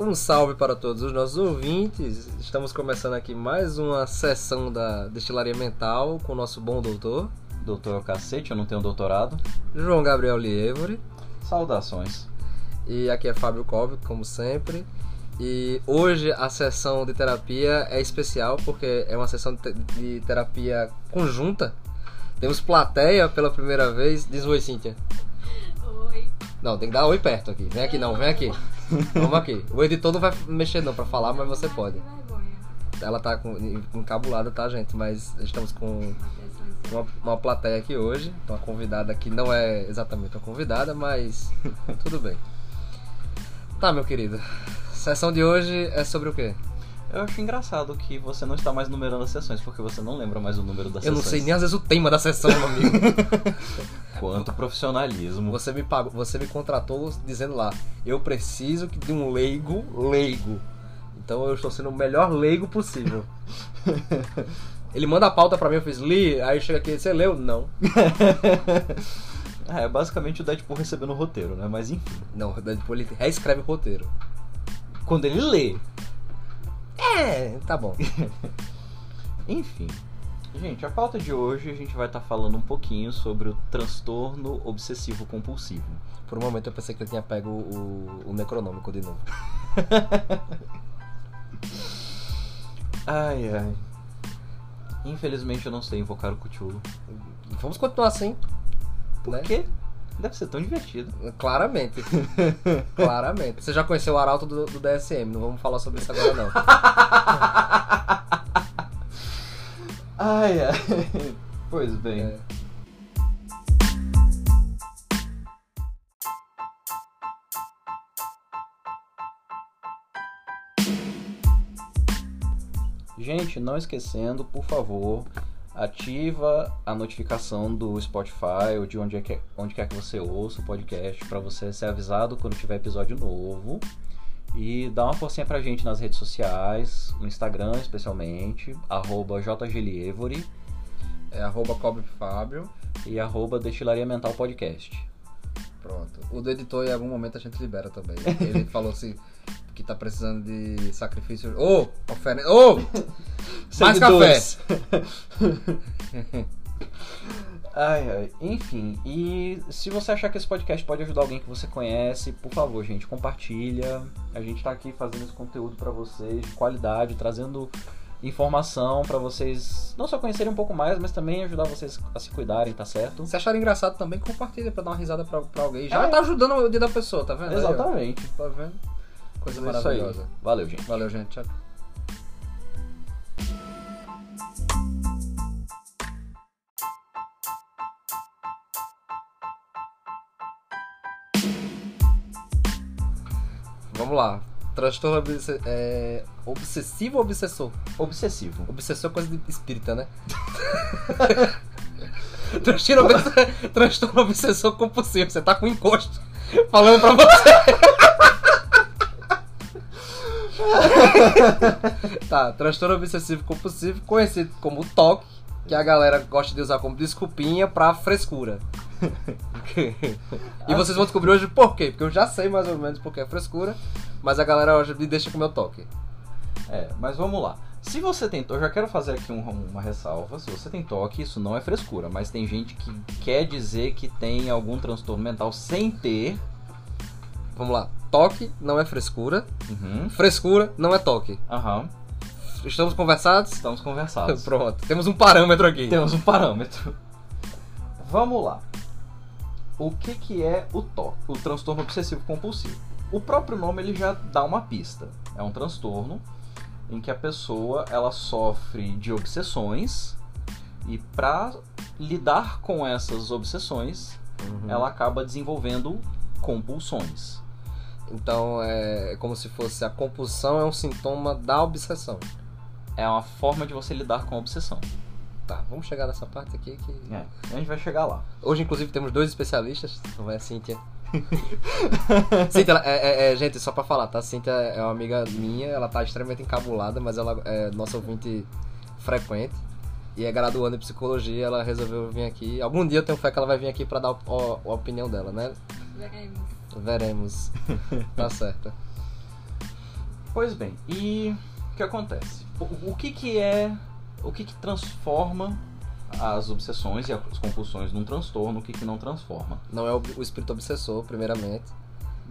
Um salve para todos os nossos ouvintes. Estamos começando aqui mais uma sessão da Destilaria Mental com o nosso bom doutor, Doutor é cacete, eu não tenho doutorado. João Gabriel Lievore. Saudações. E aqui é Fábio Cobb, como sempre. E hoje a sessão de terapia é especial porque é uma sessão de terapia conjunta. Temos plateia pela primeira vez. Diz oi, Cíntia. Oi. Não, tem que dar oi perto aqui. Vem aqui não, vem aqui. Vamos aqui. O editor não vai mexer não pra falar, mas você pode. Ela tá com, encabulada, tá, gente? Mas estamos com uma, uma plateia aqui hoje. Uma convidada que não é exatamente uma convidada, mas tudo bem. Tá, meu querido. Sessão de hoje é sobre o quê? Eu acho engraçado que você não está mais numerando as sessões, porque você não lembra mais o número das Eu não sessões. sei nem às vezes o tema da sessão, meu amigo. Quanto profissionalismo. Você me pagou, você me contratou dizendo lá, eu preciso de um leigo leigo. Então eu estou sendo o melhor leigo possível. Ele manda a pauta pra mim, eu fiz, li, aí chega aqui, você leu? Não. É, basicamente o Deadpool recebendo o roteiro, né? Mas enfim. Não, depois ele reescreve o roteiro. Quando ele lê. É, tá bom. Enfim. Gente, a pauta de hoje a gente vai estar falando um pouquinho sobre o transtorno obsessivo compulsivo. Por um momento eu pensei que ele tinha pego o, o necronômico de novo. Ai, ai. Infelizmente eu não sei invocar o Cthulhu. Vamos continuar assim. Por né? quê? Deve ser tão divertido. Claramente. Claramente. Você já conheceu o Arauto do, do DSM, não vamos falar sobre isso agora não. Ai, ai. Pois bem. É. Gente, não esquecendo, por favor, ativa a notificação do Spotify ou de onde, é que, onde quer que você ouça o podcast para você ser avisado quando tiver episódio novo. E dá uma forcinha pra gente nas redes sociais, no Instagram especialmente, arroba jglievore É arroba Cobre Fábio. e arroba Destilaria Mental Podcast. Pronto. O do editor em algum momento a gente libera também. Ele falou assim que tá precisando de sacrifício. Ô! oferenda. Ô! Mais Seguidores. Ai, ai. Enfim, e se você achar que esse podcast pode ajudar alguém que você conhece, por favor, gente, compartilha. A gente tá aqui fazendo esse conteúdo pra vocês de qualidade, trazendo informação pra vocês não só conhecerem um pouco mais, mas também ajudar vocês a se cuidarem, tá certo? Se acharem engraçado também, compartilha pra dar uma risada pra, pra alguém. Já É. tá ajudando o dia da pessoa, tá vendo? Aí. Exatamente. Tá vendo? Coisa É isso aí. maravilhosa. Valeu, gente. Valeu, gente. Tchau. Vamos lá. Transtorno obse- é, obsessivo ou obsessor? Obsessivo. Obsessor é coisa de espírita, né? Transtorno, obs- transtorno obsessor compulsivo. Você tá com encosto. Falando pra você. tá, transtorno obsessivo compulsivo, conhecido como TOC, que a galera gosta de usar como desculpinha pra frescura. e vocês vão descobrir hoje por quê, porque eu já sei mais ou menos por que é frescura, mas a galera hoje me deixa com meu toque. É, mas vamos lá. Se você tem eu já quero fazer aqui um- uma ressalva. Se você tem toque, isso não é frescura, mas tem gente que quer dizer que tem algum transtorno mental sem ter. Vamos lá, toque não é frescura, Uhum. frescura não é toque. Aham. Estamos conversados? Estamos conversados. Pronto, temos um parâmetro aqui. Temos um parâmetro. Vamos lá. O que, que é o TOC, o transtorno obsessivo compulsivo? O próprio nome ele já dá uma pista. É um transtorno em que a pessoa ela sofre de obsessões e para lidar com essas obsessões, Uhum. ela acaba desenvolvendo compulsões. Então é como se fosse a compulsão é um sintoma da obsessão. É uma forma de você lidar com a obsessão. Tá, vamos chegar nessa parte aqui que. É, a gente vai chegar lá. Hoje, inclusive, temos dois especialistas. Não é a Cíntia. Cíntia, ela- é, é- é, gente, só pra falar, tá? Cíntia é uma amiga minha, ela tá extremamente encabulada, mas ela é nossa ouvinte frequente. E é graduando em psicologia, ela resolveu vir aqui. Algum dia eu tenho fé que ela vai vir aqui pra dar o- o- a opinião dela, né? Veremos. Veremos. tá certo. Pois bem, e o que acontece? O, o que que é... O que que transforma as obsessões e as compulsões num transtorno, o que que não transforma? Não é o, o espírito obsessor, primeiramente.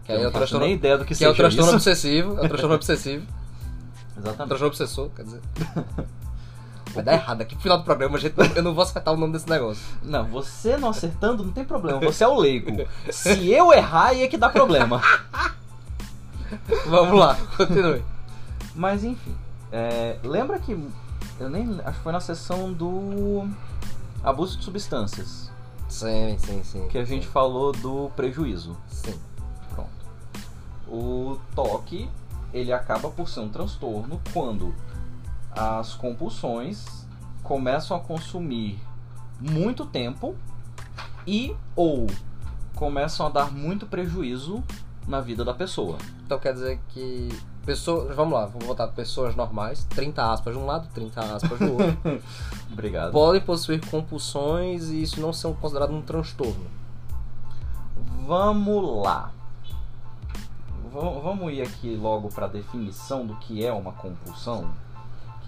Que Eu é não o transtorno, nem ideia do que, que é o transtorno isso. obsessivo. É o transtorno obsessivo. Exatamente. transtorno obsessor, quer dizer. Vai dar errado aqui no final do programa, a gente, eu não vou acertar o nome desse negócio. Não, você não acertando não tem problema, você é o leigo. Se eu errar, aí é que dá problema. Vamos lá, continue. Mas enfim, é, lembra que eu nem acho que foi na sessão do abuso de substâncias Sim, sim, sim. que a gente falou do prejuízo. Sim. Pronto. O toque, ele acaba por ser um transtorno quando as compulsões começam a consumir muito tempo e ou começam a dar muito prejuízo na vida da pessoa. Então quer dizer que pessoas, vamos lá, vamos botar pessoas normais, 30 aspas de um lado, 30 aspas do outro, Obrigado. podem possuir compulsões e isso não ser considerado um transtorno. Vamos lá. Va- Vamos ir aqui logo para a definição do que é uma compulsão,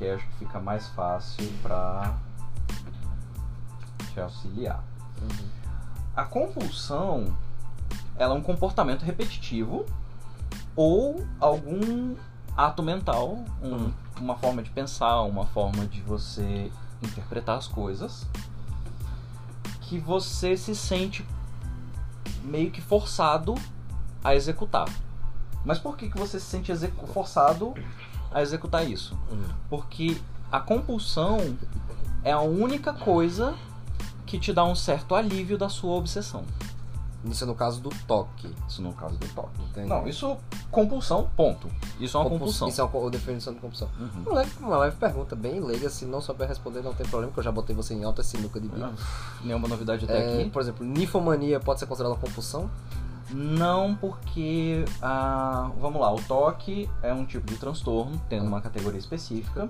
que acho que fica mais fácil para te auxiliar. A compulsão ela é um comportamento repetitivo ou algum ato mental, um- Uhum. uma forma de pensar, uma forma de você interpretar as coisas que você se sente meio que forçado a executar. Mas por que, que você se sente forçado a executar isso? Porque a compulsão é a única coisa que te dá um certo alívio da sua obsessão. Isso é no caso do toque. Isso no caso do toque. Entendi. Não, isso compulsão, ponto. Isso é uma Compuls- compulsão. Isso é uma co- definição de compulsão. Uhum. Uma leve, uma leve pergunta, bem leiga, se não souber responder não tem problema, que eu já botei você em alta sinuca de bico. Ah, Nenhuma novidade até É, aqui. por exemplo, ninfomania pode ser considerada uma compulsão? Não, porque ah, vamos lá, o toque é um tipo de transtorno, tendo uma categoria específica.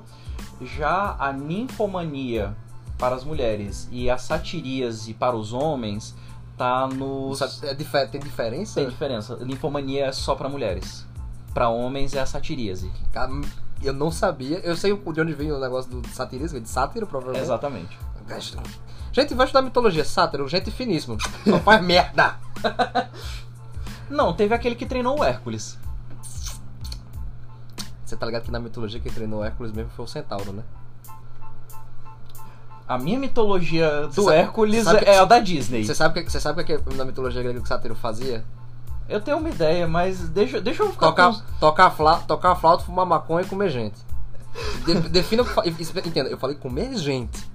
Já a ninfomania para as mulheres e a satiríase para os homens tá nos é dife- tem diferença? tem diferença. Ninfomania é só para mulheres. Para homens é a satiríase. Cara, Eu não sabia, eu sei de onde vem o negócio do satirismo, de sátiro, provavelmente. Exatamente. Gente, vai estudar mitologia, sátiro, gente finíssimo. Só faz merda. Não, teve aquele que treinou o Hércules. Você tá ligado que na mitologia quem treinou Hércules mesmo foi o Centauro, né? A minha mitologia do sabe- Hércules sabe que- é a da Disney. Você sabe o que, você sabe o que é na mitologia grega que o sátiro fazia? Eu tenho uma ideia, mas deixa, deixa eu ficar Tocar, com... tocar, fla, tocar flauta, fumar maconha e comer gente. De, defina o Entenda, eu falei comer gente.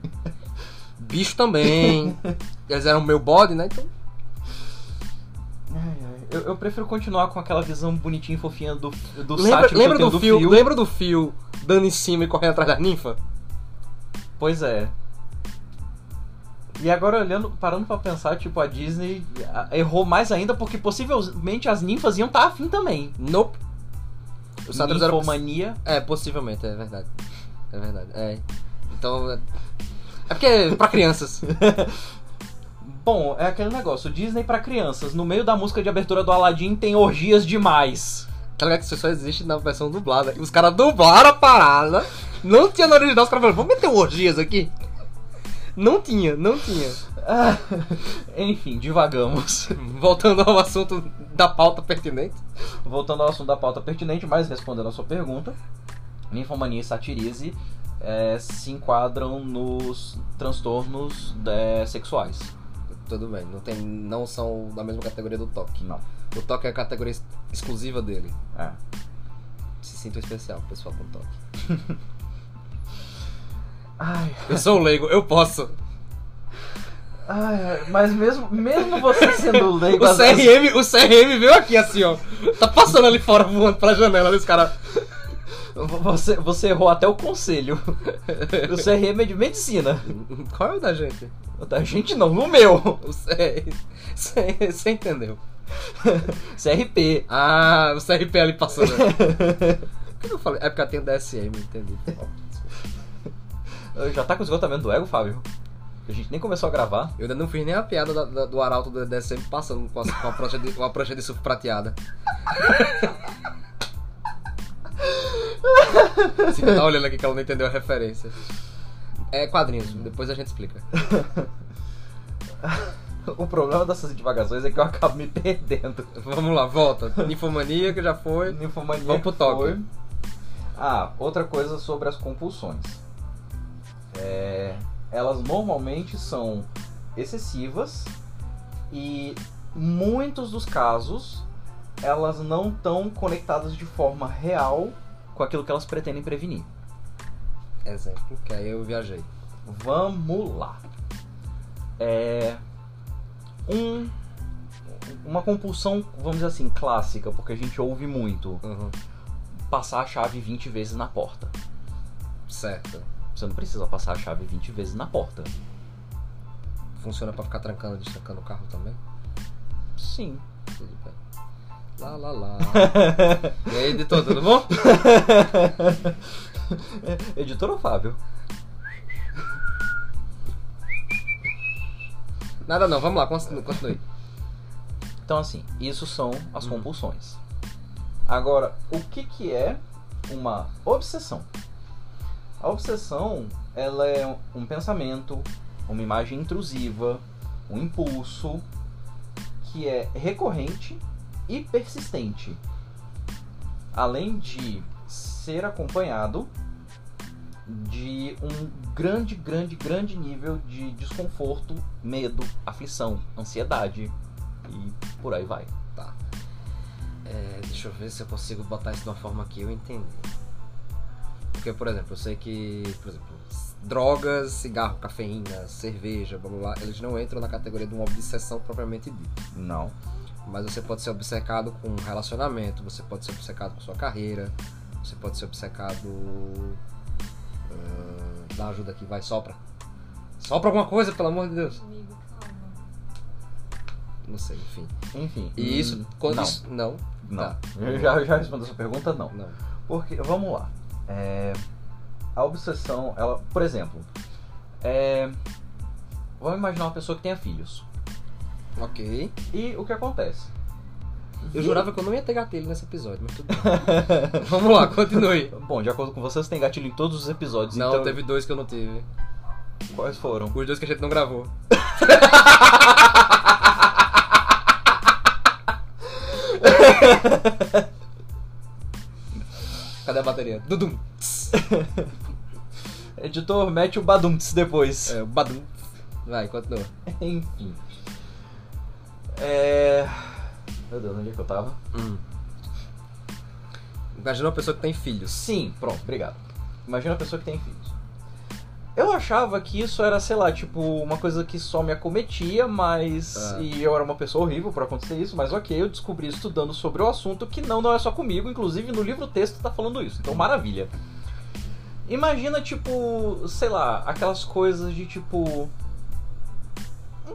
Bicho também. Eles eram meu bode, né? Então. Eu, prefiro continuar com aquela visão bonitinha e fofinha do, do Lembra, lembra eu do, tenho fio, lembra do fio dando em cima e correndo atrás da ninfa? Pois é. E agora olhando, parando pra pensar, tipo, a Disney errou mais ainda porque possivelmente as ninfas iam estar afim também. Nope. Os sátiros eram. Ninfomania. É, possivelmente, é verdade. É verdade. É. Então. É, é porque é pra crianças. Bom, é aquele negócio, Disney pra crianças. No meio da música de abertura do Aladdin tem orgias demais. Tá ligado que isso só existe na versão dublada. E os caras dublaram a parada. Não tinha no original, os caras falaram, vamos meter orgias aqui? Não tinha, não tinha. Ah, enfim, divagamos. Voltando ao assunto da pauta pertinente. Voltando ao assunto da pauta pertinente, mas respondendo a sua pergunta, ninfomania e satirise eh, se enquadram nos transtornos eh, sexuais. Tudo bem, não, tem, não são da mesma categoria do toque. Não. O toque é a categoria ex- exclusiva dele. É. Se sinta especial, pessoal, com toque. Ai, Eu sou o leigo, eu posso. ai, mas mesmo, mesmo você sendo O leigo, às vezes- CRM, o CRM veio aqui assim, ó. Tá passando ali fora, voando pela janela, esse cara. Você, você errou até o conselho. O CRM é de medicina. Qual é o da gente? O Da gente não, no meu. Você entendeu? CRP. Ah, o CRP ali passando. Por que eu falei? É porque eu tenho DSM, entendi. Já tá com esgotamento do ego, Fábio? A gente nem começou a gravar. Eu ainda não fiz nem a piada da- da- do arauto do DSM passando com a, com a prancha, de, prancha de surf prateada. Você tá olhando aqui que ela não entendeu a referência. É quadrinhos, depois a gente explica. O problema dessas divagações é que eu acabo me perdendo. Vamos lá, volta. Ninfomania que já foi. Ninfomania Vamos pro que toque. Ah, outra coisa sobre as compulsões. É, elas normalmente são excessivas e muitos dos casos elas não estão conectadas de forma real com aquilo que elas pretendem prevenir. Exemplo, que aí eu viajei. Vamos lá. É um uma compulsão, vamos dizer assim, clássica, porque a gente ouve muito, Uhum. passar a chave 20 vezes na porta. Certo. Você não precisa passar a chave 20 vezes na porta. Funciona pra ficar trancando e destrancando o carro também? Sim. Tudo bem. Lá, lá, lá. e aí, editor, tudo bom? Editor ou Fábio? Nada não, vamos lá, continue. Então, assim, isso são as Hum. compulsões. Agora, o que, que é uma obsessão? A obsessão, ela é um pensamento, uma imagem intrusiva, um impulso que é recorrente e persistente. Além de ser acompanhado de um grande, grande, grande nível de desconforto, medo, aflição, ansiedade e por aí vai. É, deixa eu ver se eu consigo botar isso de uma forma que eu entendi. Porque, por exemplo, eu sei que, por exemplo, drogas, cigarro, cafeína, cerveja, blá blá blá, eles não entram na categoria de uma obsessão propriamente dita. Não. Mas você pode ser obcecado com um relacionamento, você pode ser obcecado com sua carreira, você pode ser obcecado. dá ajuda aqui, vai, sopra. Sopra alguma coisa, pelo amor de Deus. Amigo, calma. Não sei, enfim. Enfim. E hum, isso, quando não, isso. Não. não. Tá. Eu já, já respondi a sua pergunta, não. Não. Porque, vamos lá. É, a obsessão, ela, por exemplo, é, vamos imaginar uma pessoa que tenha filhos. Ok. E o que acontece? Eu jurava que eu não ia ter gatilho nesse episódio, mas tudo bem. Vamos lá, continue. Bom, de acordo com vocês, tem gatilho em todos os episódios. Não, então, teve dois que eu não tive. Quais foram? Os dois que a gente não gravou. Cadê a bateria? Dudum. Editor, mete o badumts depois. É, o badum. Vai, continua. Enfim. É... Meu Deus, onde é que eu tava? Hum. Imagina uma pessoa que tem filhos. Sim, pronto, obrigado. Imagina a pessoa que tem filhos. Eu achava que isso era, sei lá, tipo, uma coisa que só me acometia, mas. Ah. E eu era uma pessoa horrível por acontecer isso, mas ok, eu descobri estudando sobre o assunto que não, não é só comigo, inclusive no livro texto tá falando isso, então maravilha. Imagina, tipo, sei lá, aquelas coisas de tipo.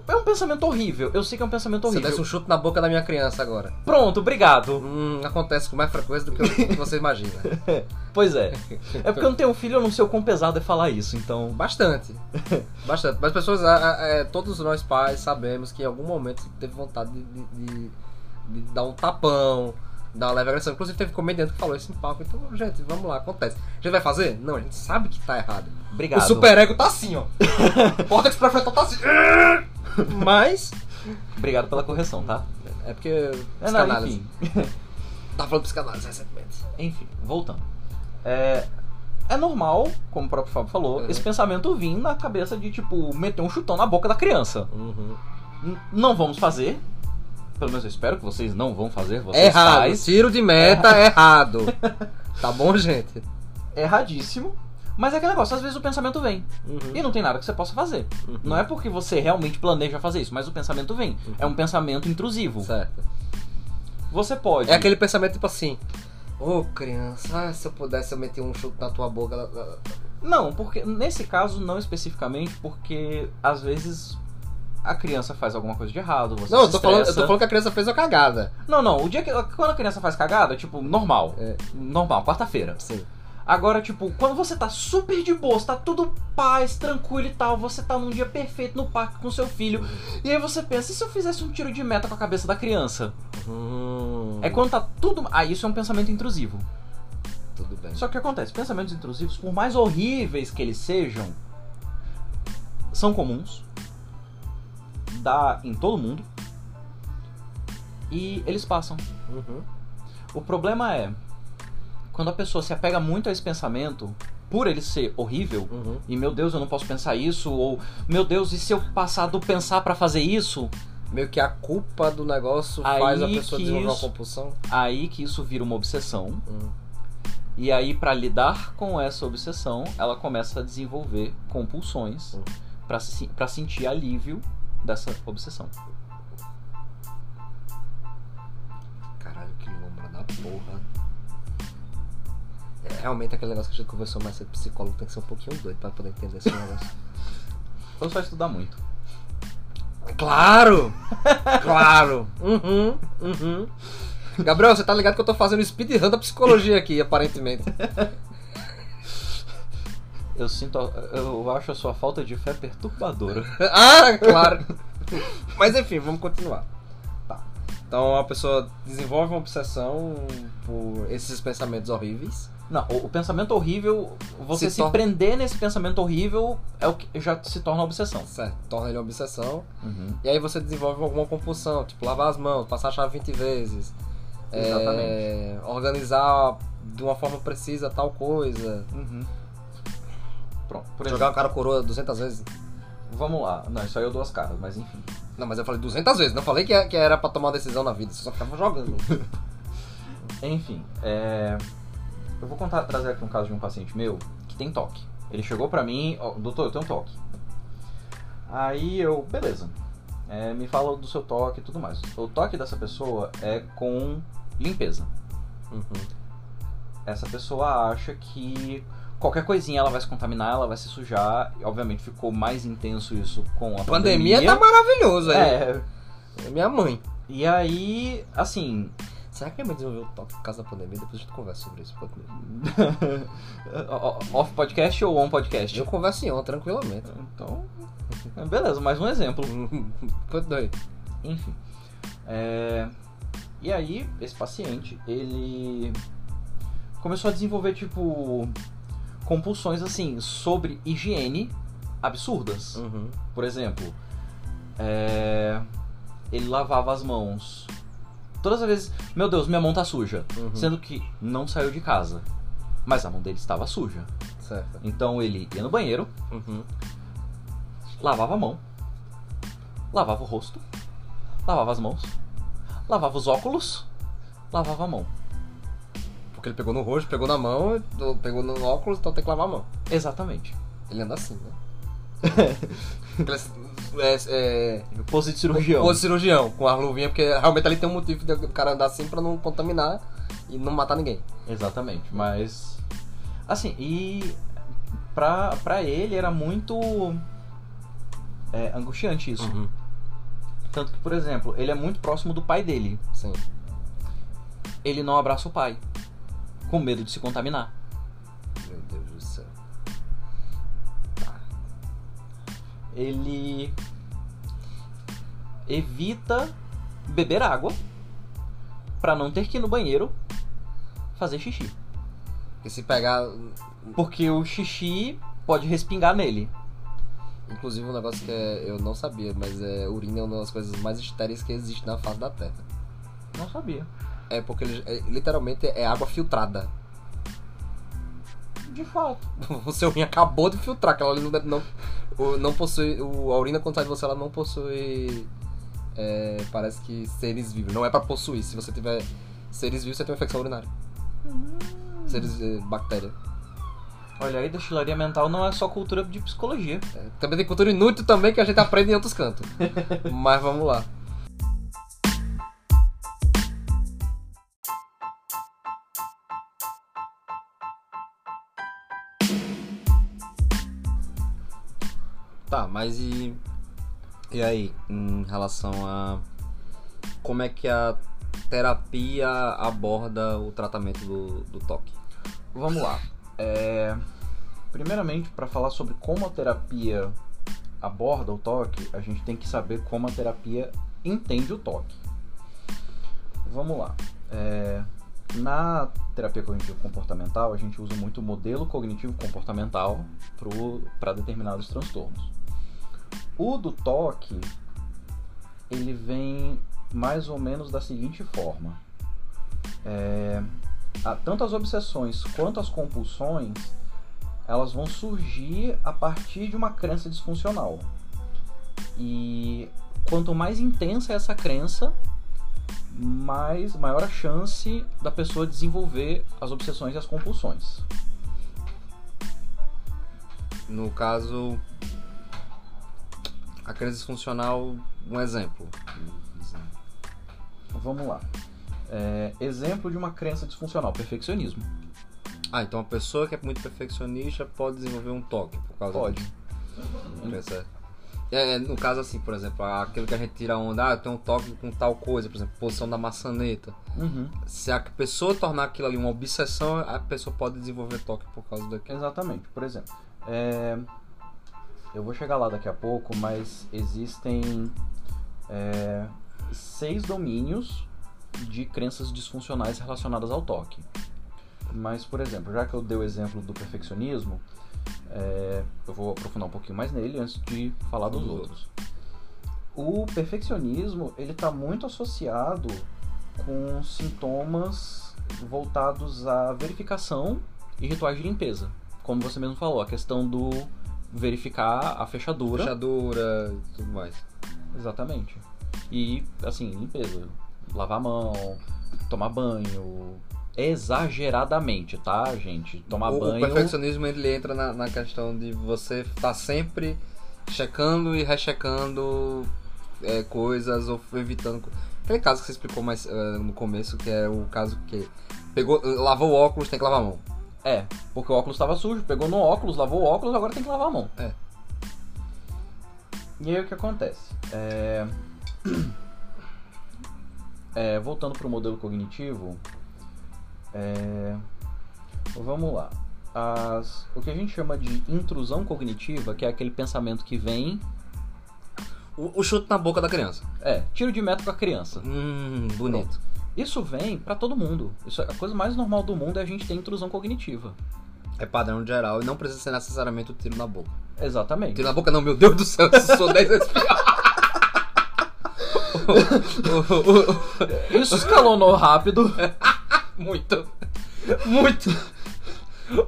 É um pensamento horrível. Eu sei que é um pensamento Você horrível. desse um chute na boca da minha criança agora. Pronto, obrigado. Hum, acontece com mais frequência do que, você imagina. Pois é. É porque eu não tenho filho, eu não sei o quão pesado é falar isso, então. Bastante. Bastante. Mas pessoas, a- é, todos nós pais sabemos que em algum momento você teve vontade de, de- de- de dar um tapão, uma leve agressão. Inclusive teve comediante que falou isso em palco. Então, gente, vamos lá, acontece. A gente vai fazer? Não, a gente sabe que tá errado. Obrigado. O superego tá assim, ó. O córtex pré-frontal tá assim. Mas. Obrigado pela correção, tá? É porque. É, não, enfim. Tava falando psicanálise recentemente. enfim, voltando. É, é normal, como o próprio Fábio falou, Uhum. esse pensamento vir na cabeça de, tipo, meter um chutão na boca da criança. Uhum. Não vamos fazer. Pelo menos eu espero que vocês não vão fazer. Vocês errado. pais. Tiro de meta é errado. Tá bom, gente? Erradíssimo. Mas é aquele negócio, às vezes o pensamento vem. Uhum. E não tem nada que você possa fazer. Uhum. Não é porque você realmente planeja fazer isso, mas o pensamento vem. Uhum. É um pensamento intrusivo. Certo. Você pode. É aquele pensamento tipo assim. Ô criança, ah, se eu pudesse eu meter um chute na tua boca. Não, porque nesse caso não especificamente, porque às vezes a criança faz alguma coisa de errado, você Não, eu se tô, falando, eu tô falando que a criança fez uma cagada. Não, não, o dia que quando a criança faz cagada, tipo, normal. É. Normal, quarta-feira. Sim. Agora, tipo, quando você tá super de boa, você tá tudo paz, tranquilo e tal, você tá num dia perfeito no parque com seu filho, e aí você pensa, e se eu fizesse um tiro de meta com a cabeça da criança? Hum, É quando tá tudo. Ah, isso é um pensamento intrusivo. Tudo bem. Só que acontece, pensamentos intrusivos, por mais horríveis que eles sejam, são comuns, dá em todo mundo e eles passam. Uhum. O problema é quando a pessoa se apega muito a esse pensamento, por ele ser horrível, Uhum. e meu Deus, eu não posso pensar isso, ou meu Deus, e se eu passar do pensar pra fazer isso? Meio que a culpa do negócio Aí faz a pessoa desenvolver isso- uma compulsão. Aí que isso vira uma obsessão, Hum. e aí pra lidar com essa obsessão, ela começa a desenvolver compulsões Hum. pra se- pra sentir alívio dessa obsessão. Caralho, que lombra da porra. É realmente aquele negócio que a gente conversou mais cedo, psicólogo tem que ser um pouquinho doido pra poder entender esse negócio. Ou só estudar muito. Claro! Claro! Uhum, uhum. Gabriel, você tá ligado que eu tô fazendo speedrun da psicologia aqui, aparentemente. Eu sinto, a- eu acho a sua falta de fé perturbadora. ah, claro! Mas enfim, vamos continuar. Tá. Então a pessoa desenvolve uma obsessão por esses pensamentos horríveis. Não, o, o pensamento horrível, você Se se, torna- prender nesse pensamento horrível é o que já se torna obsessão. Certo, torna ele uma obsessão. Uhum. E aí você desenvolve alguma compulsão, tipo lavar as mãos, passar a chave 20 vezes. é, organizar de uma forma precisa tal coisa. Uhum. Pronto, por Jogar o cara coroa 200 vezes. vamos lá. Não, isso aí eu dou as caras, mas enfim. Não, mas eu falei 200 vezes, não falei que que era pra tomar uma decisão na vida, você só ficava jogando. Enfim, é... eu vou contar, trazer aqui um caso de um paciente meu que tem toque. Ele chegou pra mim, ó, doutor, eu tenho toque. Aí eu, beleza. É, me fala do seu toque e tudo mais. O toque dessa pessoa é com limpeza. Uhum. Essa pessoa acha que qualquer coisinha ela vai se contaminar, ela vai se sujar. E, obviamente ficou mais intenso isso com a Pandemia, pandemia. tá maravilhoso aí. É, É minha mãe. e aí, assim, Será que minha mãe desenvolveu o toque por causa da pandemia? Depois a gente conversa sobre isso. pode off podcast ou on podcast? Eu converso em on, tranquilamente. Então, beleza, mais um exemplo. Foi doido. Enfim. É, E aí, esse paciente, ele começou a desenvolver, tipo, compulsões, assim, sobre higiene absurdas. Uhum. Por exemplo, é, ele lavava as mãos. Todas as vezes, meu Deus, minha mão tá suja. Uhum. Sendo que não saiu de casa. Mas a mão dele estava suja. Certo. Então ele ia no banheiro, Uhum. lavava a mão, lavava o rosto, lavava as mãos, lavava os óculos, lavava a mão. Porque ele pegou no rosto, pegou na mão, pegou no óculos, então tem que lavar a mão. Exatamente. Ele anda assim, né? É, é, Pose de cirurgião. O cirurgião, com a luvinha, porque realmente ali tem um motivo do cara andar assim pra não contaminar e não matar ninguém. Exatamente, mas. Assim, e. Pra, pra ele era muito. é, angustiante isso. Uhum. Tanto que, por exemplo, ele é muito próximo do pai dele. Sim. Ele não abraça o pai. Com medo de se contaminar. Meu Deus do céu. Ele evita beber água pra não ter que ir no banheiro fazer xixi. Porque se pegar. Porque o xixi pode respingar nele. Inclusive um negócio que é- eu não sabia, mas é urina é uma das coisas mais estéreis que existe na face da Terra. Não sabia. É porque ele- é- literalmente é água filtrada. De fato. O seu rim acabou de filtrar, aquela ali não, deve- não, não possui. O, a urina quando sai de você ela não possui. é, parece que seres vivos. Não é pra possuir. Se você tiver seres vivos, você tem uma infecção urinária. Seres. É, bactéria. Olha aí, destilaria mental não é só cultura de psicologia. É, também tem cultura inútil também que a gente aprende em outros cantos. Mas vamos lá. Tá, mas e. E aí, em relação a. Como é que a terapia aborda o tratamento do, do toque? Vamos lá. É, Primeiramente, para falar sobre como a terapia aborda o toque, a gente tem que saber como a terapia entende o toque. Vamos lá. É, Na terapia cognitivo comportamental, a gente usa muito o modelo cognitivo comportamental para determinados transtornos. O do toque, ele vem mais ou menos da seguinte forma: é, tanto as obsessões quanto as compulsões elas vão surgir a partir de uma crença disfuncional. E quanto mais intensa é essa crença, mais maior a chance da pessoa desenvolver as obsessões e as compulsões. No caso, a crença disfuncional, um exemplo. Vamos lá. É, exemplo de uma crença disfuncional, perfeccionismo. Ah, então a pessoa que é muito perfeccionista pode desenvolver um toque por causa Pode. disso. É, no caso assim, por exemplo, aquilo que a gente tira onda, ah, tem um toque com tal coisa, por exemplo, posição da maçaneta. Uhum. Se a pessoa tornar aquilo ali uma obsessão, a pessoa pode desenvolver toque por causa daquilo. Exatamente. Por exemplo, é, eu vou chegar lá daqui a pouco, mas existem é, seis domínios de crenças disfuncionais relacionadas ao toque. Mas, por exemplo, já que eu dei o exemplo do perfeccionismo, é, eu vou aprofundar um pouquinho mais nele antes de falar dos outros. O perfeccionismo ele está muito associado com sintomas voltados à verificação e rituais de limpeza. Como você mesmo falou, a questão do verificar a fechadura. Fechadura e tudo mais. Exatamente. E, assim, limpeza. Lavar a mão, tomar banho. Exageradamente, tá, gente? Tomar o, banho. O perfeccionismo ele entra na, na questão de você estar tá sempre checando e rechecando é, coisas ou evitando. Aquele caso que você explicou mais uh, no começo, que é o caso que pegou, lavou o óculos, tem que lavar a mão. É, porque o óculos estava sujo, pegou no óculos, lavou o óculos, agora tem que lavar a mão. É. E aí o que acontece? É... É, voltando para o modelo cognitivo, é... vamos lá. As... O que a gente chama de intrusão cognitiva, que é aquele pensamento que vem. O, o chute na boca da criança. É, tiro de meta com a criança. Hum, bonito. Pronto. Isso vem para todo mundo. Isso é a coisa mais normal do mundo é a gente ter intrusão cognitiva. É padrão geral e não precisa ser necessariamente o tiro na boca. Exatamente. Tiro na boca não, meu Deus do céu, eu sou 10 vezes pior. Isso escalonou rápido. Muito. Muito.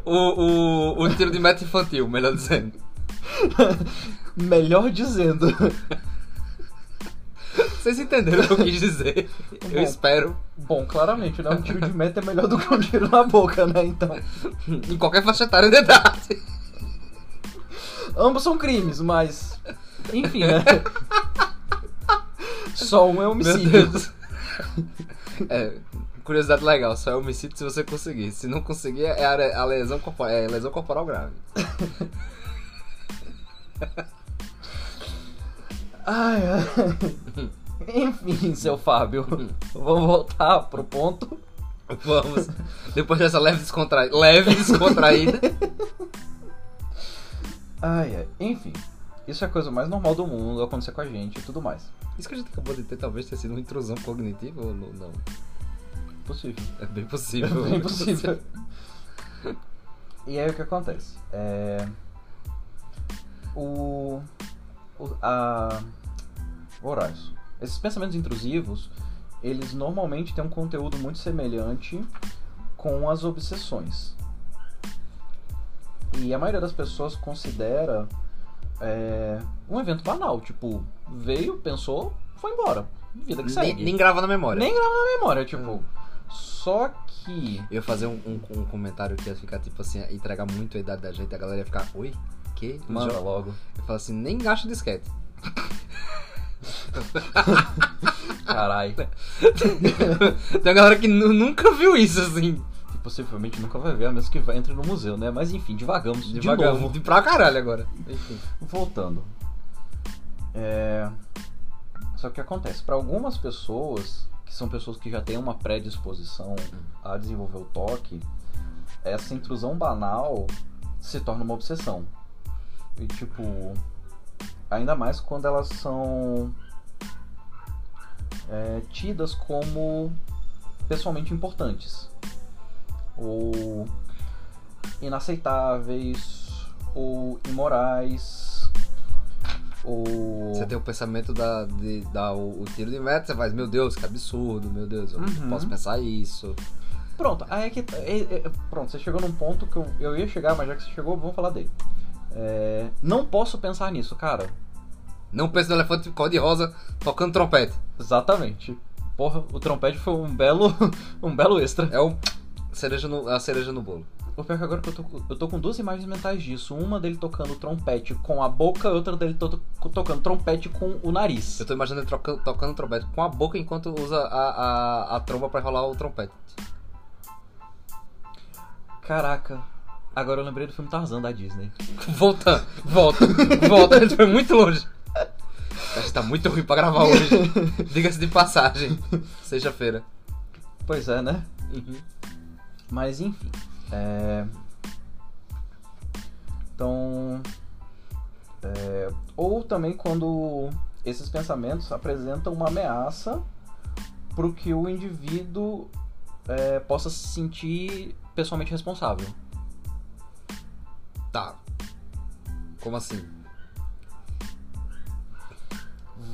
O, o, o tiro de meta infantil, melhor dizendo. melhor dizendo. Vocês entenderam o que eu quis dizer? Bom, eu espero. Bom, claramente, né? Um tiro de meta é melhor do que um tiro na boca, né? Então. em qualquer faixa etária de idade. Ambos são crimes, mas. Enfim, né? Só um é homicídio. É, curiosidade legal, só é homicídio se você conseguir. Se não conseguir, é a, a lesão, corporal, é lesão corporal grave. ai, ai. Enfim, seu Fábio, vamos voltar pro ponto. Vamos. Depois dessa leve descontraída. Leve descontraída. ai, ai. Enfim, isso é a coisa mais normal do mundo acontecer com a gente e tudo mais. Isso que a gente acabou de ter talvez tenha sido uma intrusão cognitiva ou não? Possível. É bem possível. É bem possível. e aí o que acontece? É... O... o... A... Horários. Esses pensamentos intrusivos, eles normalmente têm um conteúdo muito semelhante com as obsessões. E a maioria das pessoas considera é, um evento banal. Tipo, veio, pensou, foi embora. Vida que segue. Nem, nem grava na memória. Nem grava na memória, tipo. Hum. Só que. Eu ia fazer um, um, um, comentário que ia ficar, tipo assim, entregar muito a idade da gente, a galera ia ficar, oi? Que? Manda logo. Eu falo assim, nem gasto disquete. Carai. Tem uma galera que nunca viu isso, assim possivelmente nunca vai ver, a menos que vai, entre no museu, né? Mas enfim. Divagamos. De, novo. de pra caralho agora. Enfim. Voltando. É... Só que acontece? Para algumas pessoas, que são pessoas que já têm uma predisposição a desenvolver o toque, essa intrusão banal se torna uma obsessão. E tipo. Ainda mais quando elas são é, tidas como pessoalmente importantes. Ou inaceitáveis, ou imorais, ou... Você tem o pensamento da, de dar o, o tiro de meta, você faz, meu Deus, que absurdo, meu Deus, eu Uhum. não posso pensar isso. Pronto, aí é que. é- é- pronto, você chegou num ponto que eu, eu ia chegar, mas já que você chegou, vamos falar dele. É, não posso pensar nisso, cara. Não pense no elefante cor-de-rosa tocando trompete. Exatamente. Porra, o trompete foi um belo, um belo extra. É o cereja no, a cereja no bolo. O pior é que agora que eu tô, com- eu tô com duas imagens mentais disso. Uma dele tocando trompete com a boca outra dele to- to- tocando trompete com o nariz. Eu tô imaginando ele troca- tocando trompete com a boca enquanto usa a, a, a tromba pra enrolar o trompete. Caraca. Agora eu lembrei do filme Tarzan da Disney. Volta, volta, volta, a gente foi muito longe. Tá muito ruim pra gravar hoje. Diga-se de passagem. Sexta-feira. Pois é, né? Uhum. Mas enfim. é, Então. é, Ou também quando esses pensamentos apresentam uma ameaça para o que o indivíduo é, possa se sentir pessoalmente responsável. Tá. Como assim?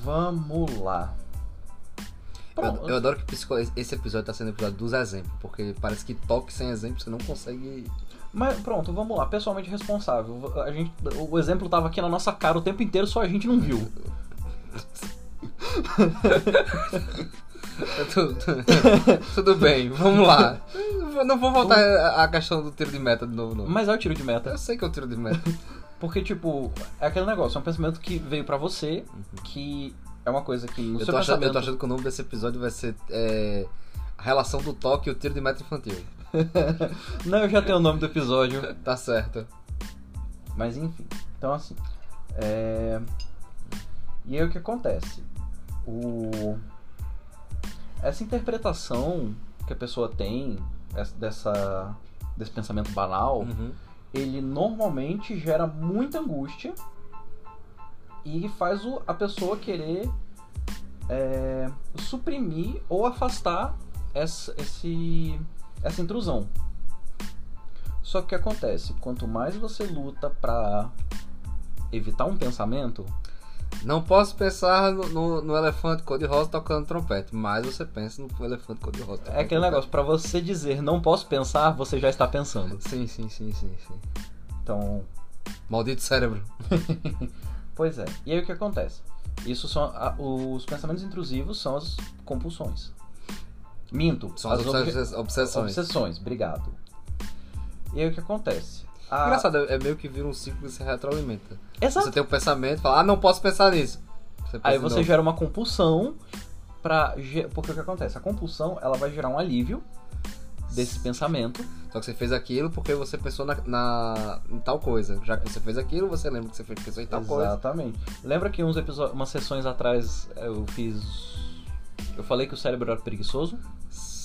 Vamos lá. Eu, eu adoro que esse episódio tá sendo o episódio dos exemplos, porque parece que toque sem exemplo você não consegue. Mas pronto, vamos lá. Pessoalmente responsável. A gente, o exemplo tava aqui na nossa cara o tempo inteiro, só a gente não viu. tudo, tudo bem, vamos lá. Não vou voltar à à questão do tiro de meta de novo, não. Mas é o tiro de meta. Eu sei que é o tiro de meta. Porque, tipo, é aquele negócio, é um pensamento que veio pra você, que é uma coisa que no Eu seu tô, achando, pensamento... eu tô achando que o nome desse episódio vai ser é, a relação do toque e o tiro de meta infantil. Não, eu já tenho o nome do episódio, Tá certo. mas enfim. Então, assim, é... E aí o que acontece? O... Essa interpretação que a pessoa tem essa- dessa, desse pensamento banal, Uhum. Ele normalmente gera muita angústia e faz o- a pessoa querer é, suprimir ou afastar essa, esse, essa intrusão. Só que o que acontece? Quanto mais você luta pra evitar um pensamento, Não posso pensar no, no- no elefante cor-de-rosa tocando trompete, mas você pensa no elefante cor-de-rosa é aquele trompete. negócio, pra você dizer não posso pensar, você já está pensando. Sim, sim, sim, sim, sim. Então, Maldito cérebro. Pois é. E aí o que acontece? Isso são a- os pensamentos intrusivos são as compulsões. Minto. São as, obses- obsessões. obsessões. Obrigado. E aí o que acontece? A- Engraçado, é meio que vira um ciclo que se retroalimenta. Exato. Você tem um pensamento, fala, ah, não posso pensar nisso. Você Aí você gera uma compulsão para porque o que acontece? A compulsão ela vai gerar um alívio desse pensamento. Só que você fez aquilo porque você pensou na, na- em tal coisa. Já que você fez aquilo, você lembra que você fez, pensou em tal coisa. Exatamente. Lembra que uns episódios, umas sessões atrás eu fiz eu falei que o cérebro era preguiçoso?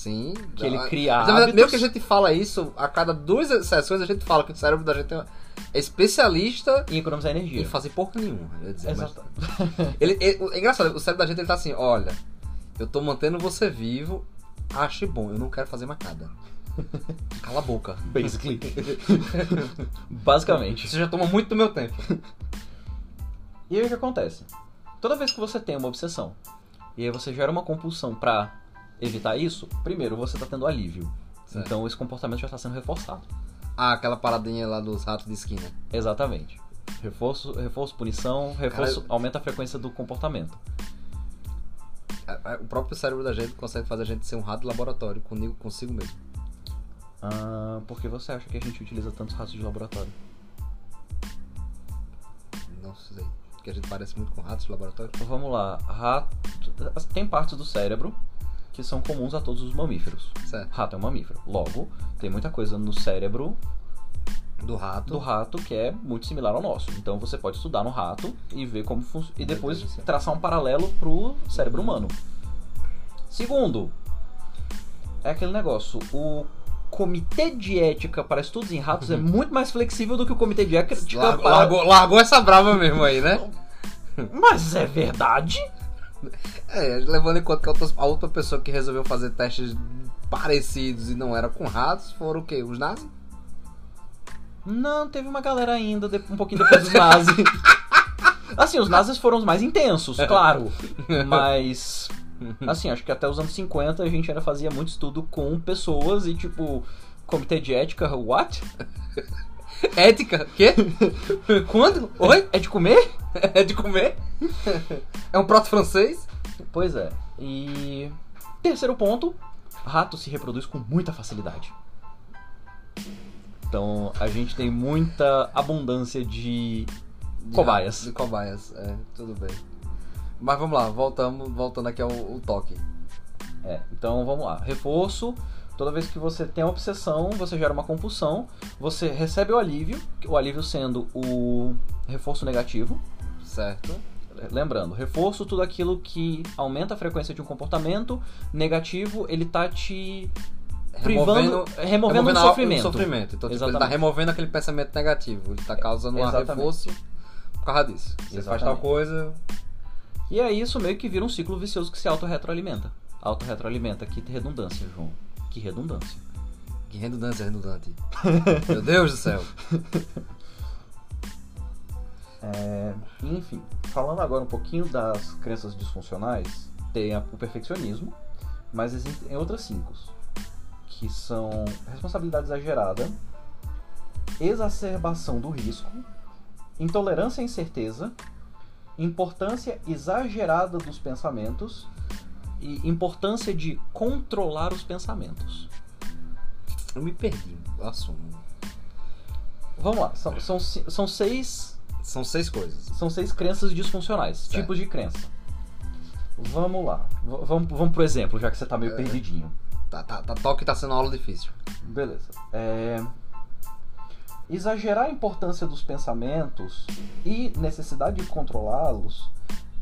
Sim. Que ele Ah, cria mas, verdade, Meio hábitos. que a gente fala isso, a cada duas sessões a gente fala que o cérebro da gente é especialista E economizar energia. em fazer porra nenhuma. eu ia dizer, mas- Exato. Ele, ele- é engraçado, o cérebro da gente ele tá assim, olha, eu tô mantendo você vivo, ache bom, eu não quero fazer mais nada. Cala a boca. Basically. Basicamente. Você já toma muito do meu tempo. E aí o que acontece? Toda vez que você tem uma obsessão e aí você gera uma compulsão pra evitar isso, primeiro você tá tendo alívio. Certo. Então esse comportamento já está sendo reforçado. Ah, aquela paradinha lá dos ratos de esquina. Exatamente. Reforço, reforço, punição, reforço, Cara, aumenta a frequência do comportamento. O próprio cérebro da gente consegue fazer a gente ser um rato de laboratório comigo, consigo mesmo. Ah, por que você acha que a gente utiliza tantos ratos de laboratório? Não sei. Porque a gente parece muito com ratos de laboratório. Então vamos lá. Rato, tem partes do cérebro que são comuns a todos os mamíferos. Certo. Rato é um mamífero. Logo, tem muita coisa no cérebro Do rato. do rato que é muito similar ao nosso. Então você pode estudar no rato e ver como funciona. E depois traçar um paralelo pro cérebro humano. Segundo, é aquele negócio. O comitê de ética para estudos em ratos é muito mais flexível do que o comitê de ética Largou, para... largou, largou essa brava mesmo aí, né? Mas é verdade? É, levando em conta que a outra, a outra pessoa que resolveu fazer testes parecidos e não eram com ratos foram o quê? Os nazis? Não, teve uma galera ainda, de- um pouquinho depois dos nazis. assim, os nazis foram os mais intensos, claro. Mas. Assim, acho que até os anos 50 a gente ainda fazia muito estudo com pessoas e, tipo, comitê de ética, what? Ética? Quê? Quando? Oi? É de comer? É de comer? É um prato francês? Pois é. E. Terceiro ponto: rato se reproduz com muita facilidade. Então a gente tem muita abundância de De Cobaias. De cobaias, é, tudo bem. Mas vamos lá, voltamos, voltando aqui ao, ao toque. É, então vamos lá. Reforço. Toda vez que você tem uma obsessão, você gera uma compulsão, você recebe o alívio, o alívio sendo o reforço negativo. Certo? Lembrando, reforço tudo aquilo que aumenta a frequência de um comportamento negativo, ele tá te privando, removendo, um a- sofrimento. sofrimento. Então, tipo, ele tá Exatamente. removendo aquele pensamento negativo. Ele tá causando um Exatamente. reforço por causa disso. Você faz tal Exatamente. coisa. E aí isso meio que vira um ciclo vicioso que se autorretroalimenta. Autorretroalimenta, que redundância, João. Que redundância. Que redundância redundante. Meu Deus do céu. É, enfim, falando agora um pouquinho das crenças disfuncionais, tem a- o perfeccionismo, mas existem outras cinco, que são responsabilidade exagerada, exacerbação do risco, intolerância à incerteza, importância exagerada dos pensamentos importância de controlar os pensamentos. Eu me perdi. Eu assumo. Vamos lá, são, são, são seis São seis coisas. São seis crenças disfuncionais, Certo. tipos de crença. Vamos lá. V- vamos, vamos pro exemplo, já que você tá meio É. perdidinho. Tá, tá, tá, toque tá sendo uma aula difícil. Beleza. É, Exagerar a importância dos pensamentos e necessidade de controlá-los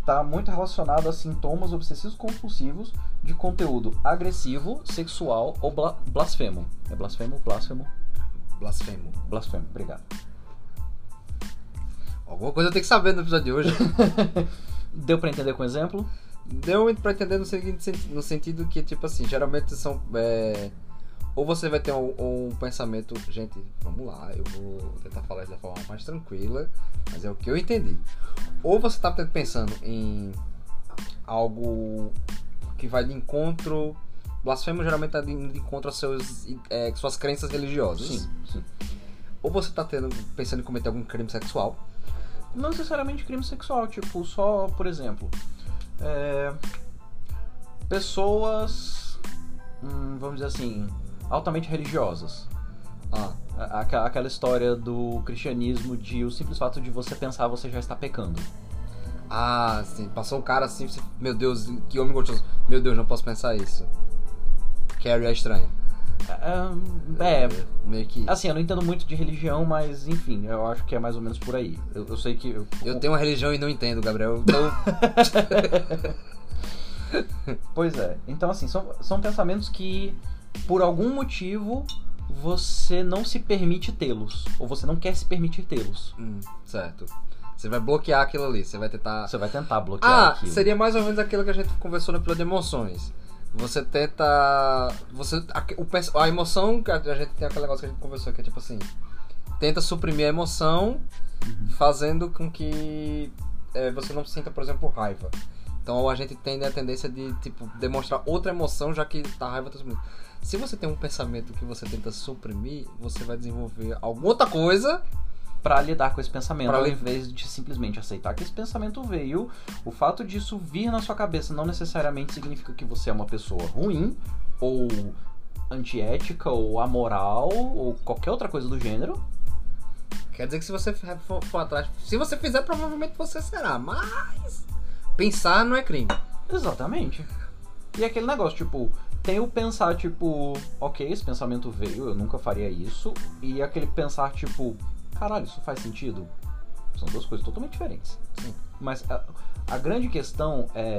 está muito relacionado a sintomas obsessivos compulsivos de conteúdo agressivo, sexual ou bla- blasfemo. É blasfemo? Blasfemo? Blasfemo. Blasfemo, obrigado. Alguma coisa eu tenho que saber no episódio de hoje. Deu pra entender com exemplo? Deu muito pra entender no, seguinte, no sentido que, tipo assim, geralmente são. é, ou você vai ter um, um pensamento. Gente, vamos lá, eu vou tentar falar isso da forma mais tranquila, mas é o que eu entendi. Ou você tá pensando em algo que vai de encontro. Blasfemo geralmente tá de, de encontro às seus, é, suas crenças religiosas. sim. Ou você tá tendo, pensando em cometer algum crime sexual. Não necessariamente crime sexual, tipo, só, por exemplo, é, pessoas, hum, vamos dizer assim, altamente religiosas. Ah, Aquela história do cristianismo de o simples fato de você pensar você já está pecando. Ah, sim. Passou um cara assim, você- meu Deus, que homem gostoso. Meu Deus, não posso pensar isso. Carrie é estranha. É, Meio que. assim, eu não entendo muito de religião, mas enfim, eu acho que é mais ou menos por aí. Eu, eu sei que. Eu, Eu tenho uma religião e não entendo, Gabriel. Então. Pois é. Então, assim, são, são pensamentos que, por algum motivo, você não se permite tê-los. Ou você não quer se permitir tê-los. hum, certo. Você vai bloquear aquilo ali. Você vai tentar. Você vai tentar bloquear Ah, aquilo. seria mais ou menos aquilo que a gente conversou no episódio de emoções. Você tenta. Você, a, o a emoção que a, gente tem aquele negócio que a gente conversou que é tipo assim. Tenta suprimir a emoção, fazendo com que é, você não sinta, por exemplo, raiva. Então a gente tem a tendência de tipo demonstrar outra emoção já que tá a raiva tá suprimindo. Se você tem um pensamento que você tenta suprimir, você vai desenvolver alguma outra coisa Pra lidar com esse pensamento, Pra ao invés de simplesmente aceitar que esse pensamento veio, o fato disso vir na sua cabeça não necessariamente significa que você é uma pessoa ruim, ou antiética, ou amoral, ou qualquer outra coisa do gênero. Quer dizer que se você for, for atrás. Se você fizer, provavelmente você será. Mas. Pensar não é crime. Exatamente. E aquele negócio, tipo, tem o pensar, tipo, ok, esse pensamento veio, eu nunca faria isso. E aquele pensar, tipo, caralho, isso faz sentido? São duas coisas totalmente diferentes. Sim. Mas a, a grande questão é,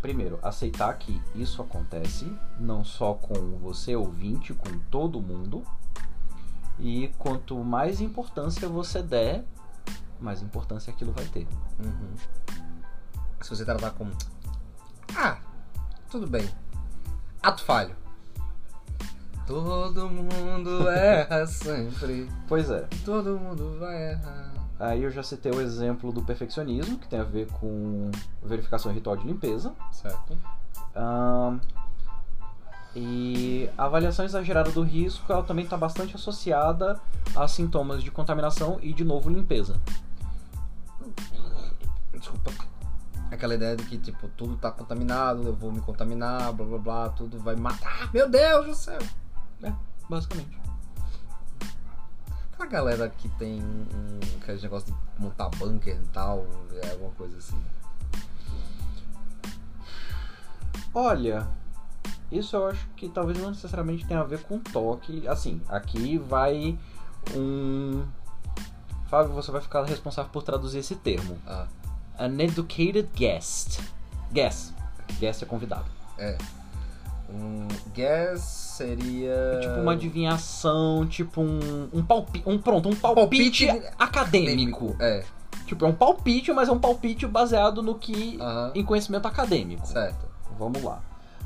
primeiro, aceitar que isso acontece, não só com você ouvinte, com todo mundo. E quanto mais importância você der, mais importância aquilo vai ter. Uhum. Se você tratar como. Ah, tudo bem. Ato falho. Todo mundo erra sempre. Pois é. Todo mundo vai errar. Aí eu já citei o exemplo do perfeccionismo, que tem a ver com verificação ritual de limpeza. Certo. Ahn, e a avaliação exagerada do risco ela também está bastante associada a sintomas de contaminação e, de novo, limpeza. Desculpa. Aquela ideia de que, tipo, tudo tá contaminado, eu vou me contaminar, blá blá blá, tudo vai matar. Meu Deus do céu. É, basicamente. Aquela galera que tem um, aquele negócio de montar bunker e tal, é alguma coisa assim. Olha, isso eu acho que talvez não necessariamente tenha a ver com toque. Assim, aqui vai um. Fábio, você vai ficar responsável por traduzir esse termo. Ah, An educated guest. Guest. Guest é convidado. é. Um guess seria. É tipo uma adivinhação, tipo um, um palpite. Um, pronto, um palpite, Palpite acadêmico. É, Tipo, é um palpite, mas é um palpite baseado no que. em conhecimento acadêmico. Certo. Vamos lá.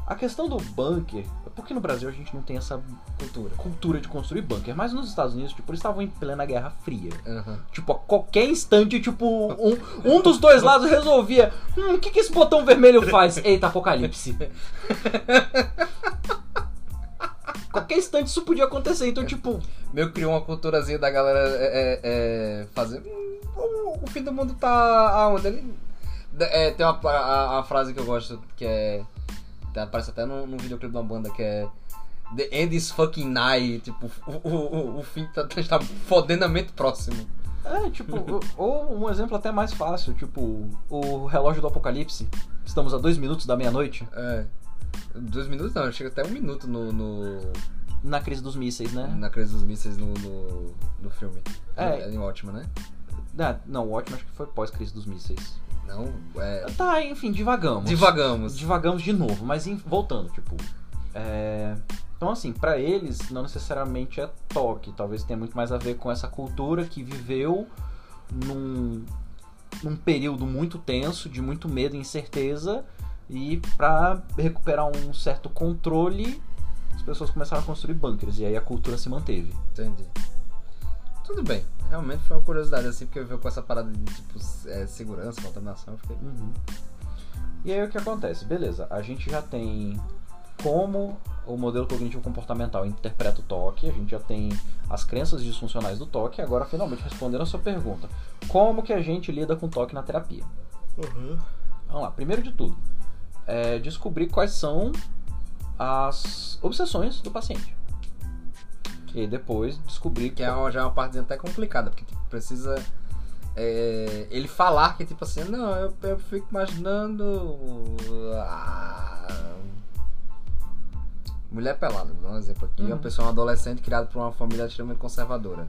A questão do bunker, porque no Brasil a gente não tem essa Cultura. cultura de construir bunker, mas nos Estados Unidos, tipo, eles estavam em plena Guerra Fria. Aham. Tipo, a qualquer instante, tipo, um, um dos dois lados resolvia. Hum, o que, que esse botão vermelho faz? Eita, apocalipse. qualquer instante isso podia acontecer, então, tipo, Meio criou uma culturazinha da galera é, é, é, fazer. "Hum, o, o fim do mundo tá aonde? Ele, é, tem uma a, a frase que eu gosto que é. Aparece até num, num videoclipe de uma banda que é. The end is fucking nigh. Tipo, o, o, o, fim tá, tá próximo. É, tipo, ou um exemplo até mais fácil, tipo, o relógio do apocalipse. Estamos a dois minutos da meia-noite. É. Dois minutos não, chega até um minuto no, no- Na crise dos mísseis, né? na crise dos mísseis no, no, no filme. É. em ótimo, né? Ah, não, o ótimo acho que foi pós-crise dos mísseis. Não, é. Tá, enfim, divagamos. Divagamos. Divagamos de novo, mas voltando, tipo. é, Então, assim, pra eles, não necessariamente é toque. Talvez tenha muito mais a ver com essa cultura que viveu num, num período muito tenso, de muito medo e incerteza. E pra recuperar um certo controle, as pessoas começaram a construir bunkers. E aí a cultura se manteve. Entendi. Tudo bem. Realmente foi uma curiosidade assim, porque eu vi com essa parada de tipo é, segurança, contaminação, eu fiquei. Uhum. E aí o que acontece? Beleza, a gente já tem como o modelo cognitivo comportamental interpreta o toque, a gente já tem as crenças disfuncionais do toque, agora finalmente respondendo a sua pergunta. Como que a gente lida com toque na terapia? Vamos lá, primeiro de tudo, é descobrir quais são as obsessões do paciente. E depois descobrir Que é uma, já é uma parte até complicada, porque tipo, precisa é, ele falar que tipo assim, não, eu, eu fico imaginando. ah, mulher pelada, vou dar um exemplo aqui. Uhum. Uma pessoa, um adolescente criado por uma família extremamente conservadora.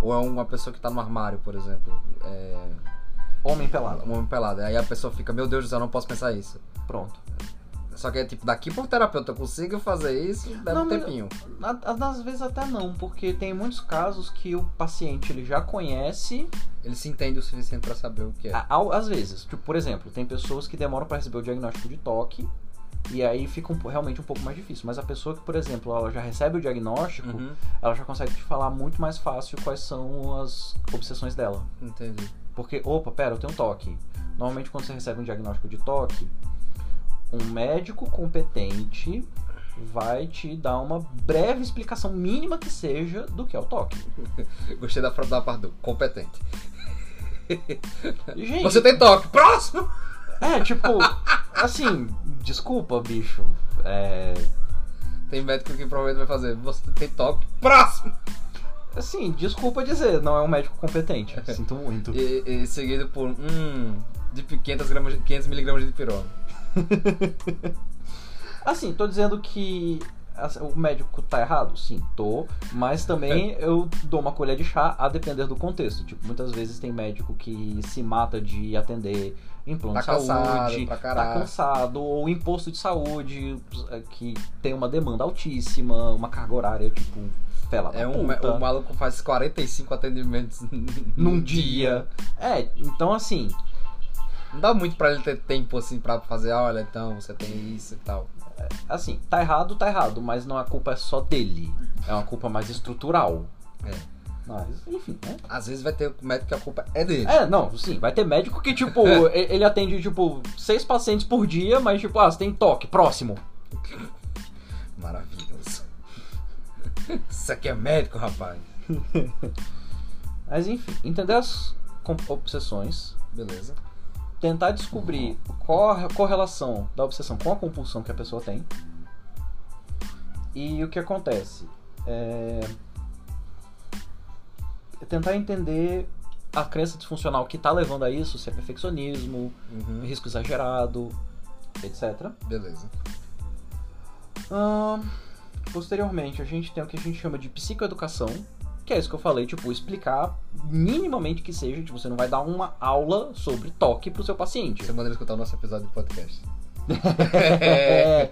Ou é uma pessoa que tá no armário, por exemplo. É, homem pelado. homem pelado. Aí a pessoa fica, meu Deus do céu, eu não posso pensar isso. Pronto. Só que é tipo, daqui pro terapeuta eu consigo fazer isso, leva Não, um tempinho. Às vezes até não, porque tem muitos casos que o paciente ele já conhece Ele se entende o suficiente pra saber o que é. Às vezes, tipo, por exemplo, tem pessoas que demoram para receber o diagnóstico de toque e aí fica um realmente um pouco mais difícil. Mas a pessoa que, por exemplo, ela já recebe o diagnóstico, Uhum, ela já consegue te falar muito mais fácil quais são as obsessões dela. entendi. Porque, opa, pera, eu tenho toque. Normalmente quando você recebe um diagnóstico de toque, um médico competente vai te dar uma breve explicação mínima que seja do que é o toque. Gostei da, da parte do competente. Gente, Você tem toque, próximo! é tipo, assim, desculpa, bicho. É, Tem médico que provavelmente vai fazer. Você tem toque, próximo! Assim, desculpa dizer, não é um médico competente. Sinto muito. E, e seguido por, hum, de 500, gramas, 500 miligramas de pirona. Assim, tô dizendo que o médico tá errado? Sim, tô. Mas também eu dou uma colher de chá a depender do contexto. Tipo, muitas vezes tem médico que se mata de atender em plano Tá de cansado saúde, pra tá cansado, ou imposto de saúde é, que tem uma demanda altíssima, uma carga horária, tipo, fela da É um, puta. o maluco faz 45 atendimentos num dia. É, então assim. Não dá muito pra ele ter tempo, assim, pra fazer, olha, então, você tem isso e tal. Assim, tá errado, tá errado, mas não a culpa é só dele. É uma culpa mais estrutural. É. Mas, enfim, né? Às vezes vai ter médico que a culpa é dele. É, não, sim, vai ter médico que, tipo, ele atende, tipo, seis pacientes por dia, mas, tipo, ah, você tem toque, próximo. Maravilhoso. Isso aqui é médico, rapaz. Mas, enfim, entender as obsessões, Beleza. Tentar descobrir qual a correlação da obsessão com a compulsão que a pessoa tem. E o que acontece? É... é tentar entender a crença disfuncional que está levando a isso, se é perfeccionismo, Uhum. risco exagerado, etc. Beleza. Posteriormente, a gente tem o que a gente chama de psicoeducação, que é isso que eu falei, tipo, explicar minimamente que seja, tipo, você não vai dar uma aula sobre toque pro seu paciente. Você manda ele escutar o nosso episódio de podcast. É.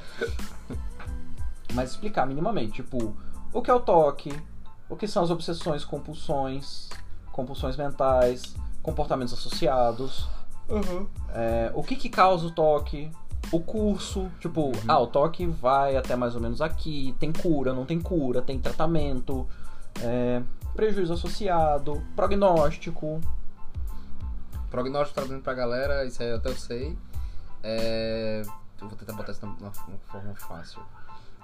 Mas explicar minimamente, tipo, o que é o toque, o que são as obsessões, compulsões, compulsões mentais, comportamentos associados, é, o que que causa o toque, o curso, tipo, ah, o toque vai até mais ou menos aqui, tem cura, não tem cura, tem tratamento, é, prejuízo associado, prognóstico, Prognóstico traduzindo pra galera, isso aí até eu sei. É... Eu vou tentar botar isso numa, numa forma fácil.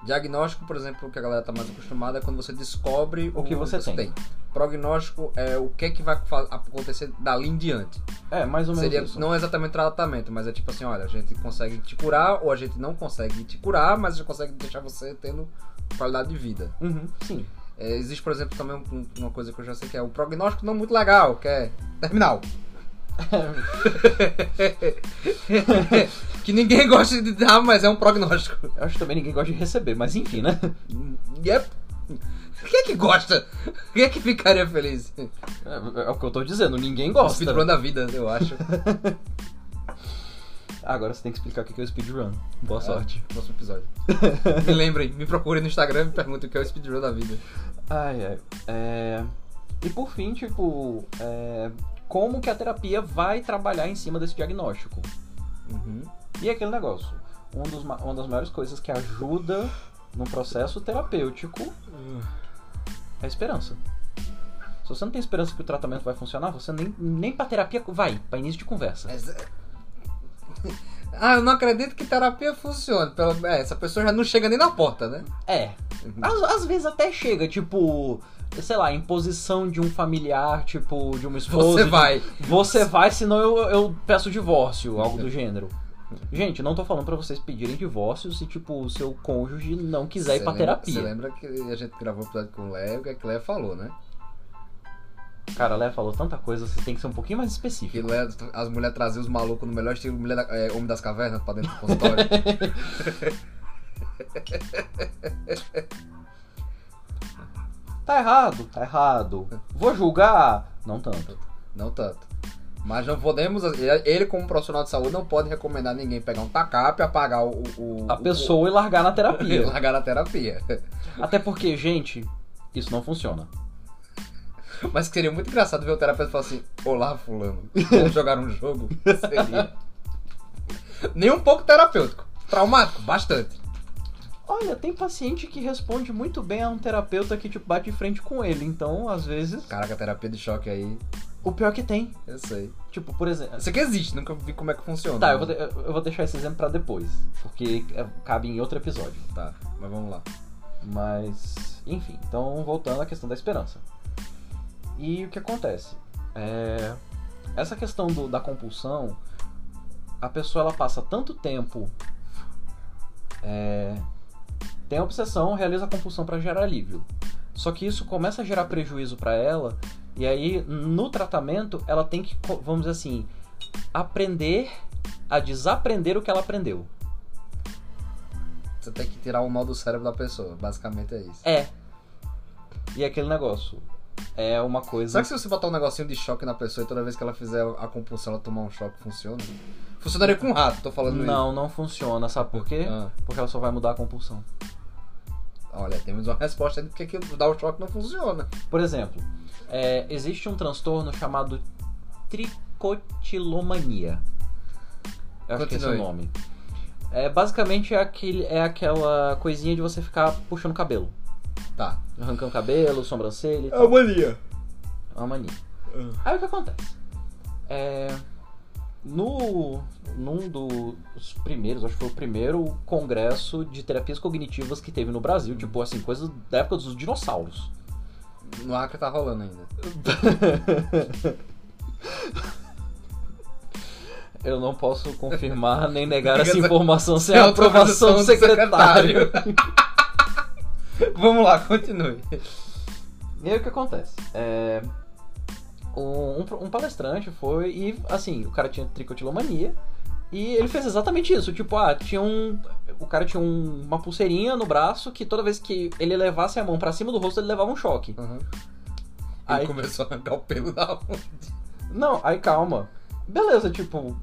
Diagnóstico, por exemplo, que a galera tá mais acostumada é quando você descobre O que você tem. Prognóstico é o que é que vai acontecer dali em diante. é, mais ou menos Seria isso. não exatamente tratamento, mas é tipo assim, olha, a gente consegue te curar ou a gente não consegue te curar, mas a gente consegue deixar você tendo qualidade de vida. Uhum, sim. É, existe, por exemplo, também um- uma coisa que eu já sei que é o prognóstico não muito legal, que é terminal. que ninguém gosta de dar, mas é um prognóstico. Eu acho que também ninguém gosta de receber, mas enfim, né? Yep. Quem é que gosta? Quem é que ficaria feliz? É, é o que eu tô dizendo, ninguém O gosta. speedrun da vida, eu acho. Agora você tem que explicar o que é o speedrun. Boa sorte. É, próximo episódio. me lembrem, me procurem no Instagram e me perguntem o que é o speedrun da vida. Ai, ai. É... E por fim, tipo, é... como que a terapia vai trabalhar em cima desse diagnóstico? Uhum. E aquele negócio. Um dos ma- uma das maiores coisas que ajuda no processo terapêutico é a esperança. Se você não tem esperança que o tratamento vai funcionar, você nem, nem pra terapia vai, pra início de conversa. Ah, eu não acredito que terapia funcione. Pelo... É, essa pessoa já não chega nem na porta, né? É. Às, às vezes até chega, tipo, sei lá, imposição de um familiar, tipo, de uma esposa. Você de- vai. Você vai, senão eu, eu peço divórcio, algo do gênero. Gente, não tô falando pra vocês pedirem divórcio se, tipo, o seu cônjuge não quiser ir Você pra lembra- terapia. Você lembra que a gente gravou um episódio com o Léo, o que é que o Léo falou, né? Cara, a Léa falou tanta coisa, você tem que ser um pouquinho mais específico. Léo, as mulheres traziam os malucos no melhor estilo mulher é, Homem das Cavernas pra dentro do consultório. Tá errado, tá errado. Vou julgar? Não tanto. não tanto. Mas não podemos. Ele, como profissional de saúde, não pode recomendar ninguém pegar um tacape e apagar o. o A pessoa e largar na O, terapia. largar na terapia. Até porque, gente, isso não funciona. Mas que seria muito engraçado ver o terapeuta falar assim: Olá, Fulano, vamos jogar um jogo? Seria. Nem um pouco terapêutico. Traumático, bastante. Olha, tem paciente que responde muito bem a um terapeuta que, tipo, bate de frente com ele. Então, às vezes, Caraca, terapia de choque aí, o pior que tem. eu sei. Tipo, por exemplo. Isso aqui existe, nunca vi como é que funciona. Tá, eu vou, de- eu vou deixar esse exemplo pra depois. Porque é, cabe em outro episódio. Tá, mas vamos lá. Mas, enfim, então voltando à questão da esperança. E o que acontece? É, essa questão do- da compulsão, a pessoa ela passa tanto tempo. é, tem a obsessão, realiza a compulsão para gerar alívio. Só que isso começa a gerar prejuízo para ela, e aí no tratamento ela tem que, vamos dizer assim, aprender a desaprender o que ela aprendeu. Você tem que tirar o nó do cérebro da pessoa, basicamente é isso. É. E aquele negócio. É uma coisa. Será que se você botar um negocinho de choque na pessoa e toda vez que ela fizer a compulsão ela tomar um choque, funciona? Funcionaria com um rato, tô falando isso. Não, não funciona. Sabe por quê? Ah. Porque ela só vai mudar a compulsão. Olha, temos uma resposta aí do que que dar o choque não funciona. Por exemplo, é, existe um transtorno chamado tricotilomania. Eu acho que esse é o nome. É, basicamente é, aquele, é aquela coisinha de você ficar puxando cabelo. Tá. Arrancando cabelo, sobrancelha e tal. mania. É uma mania. Aí o que acontece? É, no, num dos primeiros, acho que foi o primeiro congresso de terapias cognitivas que teve no Brasil, tipo assim, coisas da época dos dinossauros. No Acre tá rolando ainda. Eu não posso confirmar nem negar essa informação sem a aprovação do secretário. Vamos lá, continue. E aí o que acontece? É, um, um palestrante foi e, assim, o cara tinha tricotilomania e ele fez exatamente isso. Tipo, ah, tinha um. O cara tinha um- uma pulseirinha no braço que toda vez que ele levasse a mão pra cima do rosto, ele levava um choque. Uhum. Ele Aí- começou a arrancar o pelo da onde? Não, aí calma. Beleza, tipo.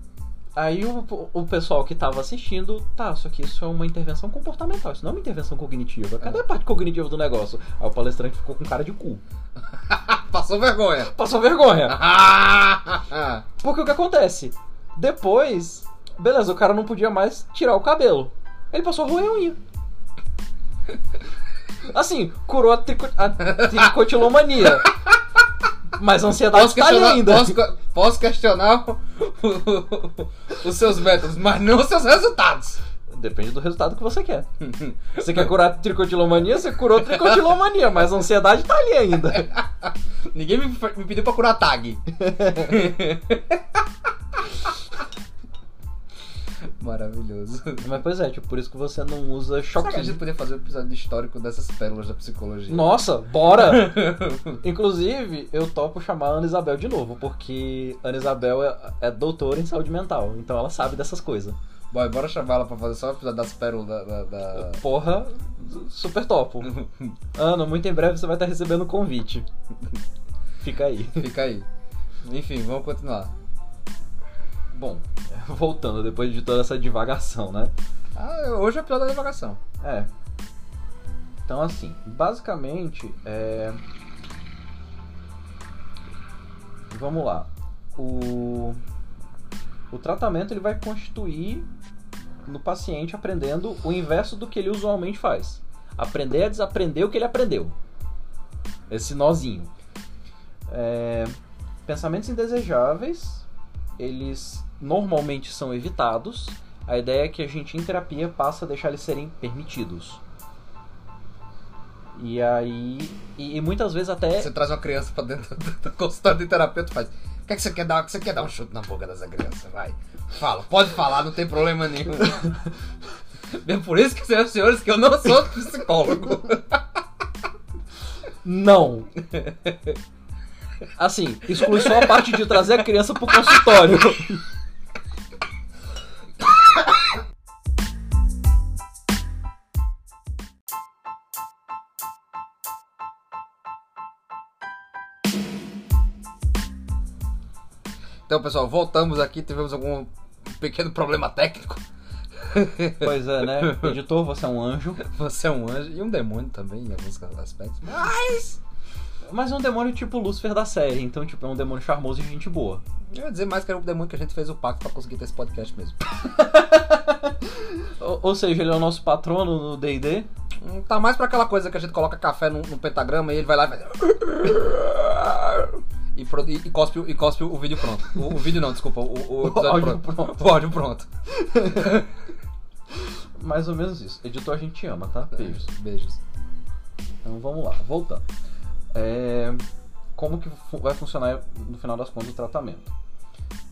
Aí o, o pessoal que tava assistindo, tá, só que isso é uma intervenção comportamental, isso não é uma intervenção cognitiva. Cadê a parte cognitiva do negócio? Aí o palestrante ficou com cara de cu. Passou vergonha. Passou vergonha. Porque o que acontece? Depois, beleza, o cara não podia mais tirar o cabelo. Ele passou a roer unha. Assim, curou a, trico, a tricotilomania. Mas a ansiedade Posso tá ainda. posso, posso questionar o- o- os seus métodos, mas não os seus resultados. Depende do resultado que você quer. Você quer curar tricotilomania, você curou tricotilomania, mas a ansiedade tá ali ainda. Ninguém me, me pediu pra curar tag. Maravilhoso. Mas pois é, tipo, por isso que você não usa Será que a choque. gente podia fazer um episódio histórico dessas pérolas da psicologia? Nossa, bora! Inclusive, eu topo chamar a Ana Isabel de novo, porque Ana Isabel é, é doutora em saúde mental, então ela sabe dessas coisas. Boy, bora chamar ela pra fazer só o episódio das pérolas da... da- da- Porra, super topo. Ana, muito em breve você vai estar recebendo o convite. Fica aí. Fica aí. Enfim, vamos continuar. Bom, voltando depois de toda essa divagação, né? Ah, hoje é o episódio da divagação. É. Então, assim, basicamente, é. Vamos lá. O, o tratamento ele vai constituir no paciente aprendendo o inverso do que ele usualmente faz. Aprender a desaprender o que ele aprendeu. Esse nozinho. É, Pensamentos indesejáveis, eles normalmente são evitados. A ideia é que a gente em terapia passa a deixar eles serem permitidos. E aí. E, e muitas vezes até. Você traz uma criança pra dentro do consultório de terapeuta e faz. O que, é que você quer dar? Você quer dar um chute na boca dessa criança? Vai. Fala, pode falar, não tem problema nenhum. Bem por isso que, senhoras e senhores, que eu não sou psicólogo. Não! Assim, exclui só a parte de trazer a criança pro consultório. Então, pessoal, voltamos aqui, tivemos algum pequeno problema técnico. Pois é, né? Editor, você é um anjo. Você é um anjo e um demônio também, em alguns aspectos. Mas. Mas é um demônio tipo Lúcifer da série, então, tipo, é um demônio charmoso e gente boa. Eu ia dizer mais que era o demônio que a gente fez o pacto pra conseguir ter esse podcast mesmo. Ou, ou seja, ele é o nosso patrono no DD. Hum, Tá mais pra aquela coisa que a gente coloca café no, no pentagrama e ele vai lá e faz. E, e, cospe, o- e cospe o vídeo pronto. O, o vídeo não, desculpa. O, o episódio áudio pronto. pronto. O áudio pronto. Mais ou menos isso. Editor, a gente te ama, tá? Beijos. Beijos. Então vamos lá, voltando. É, Como que vai funcionar no final das contas o tratamento?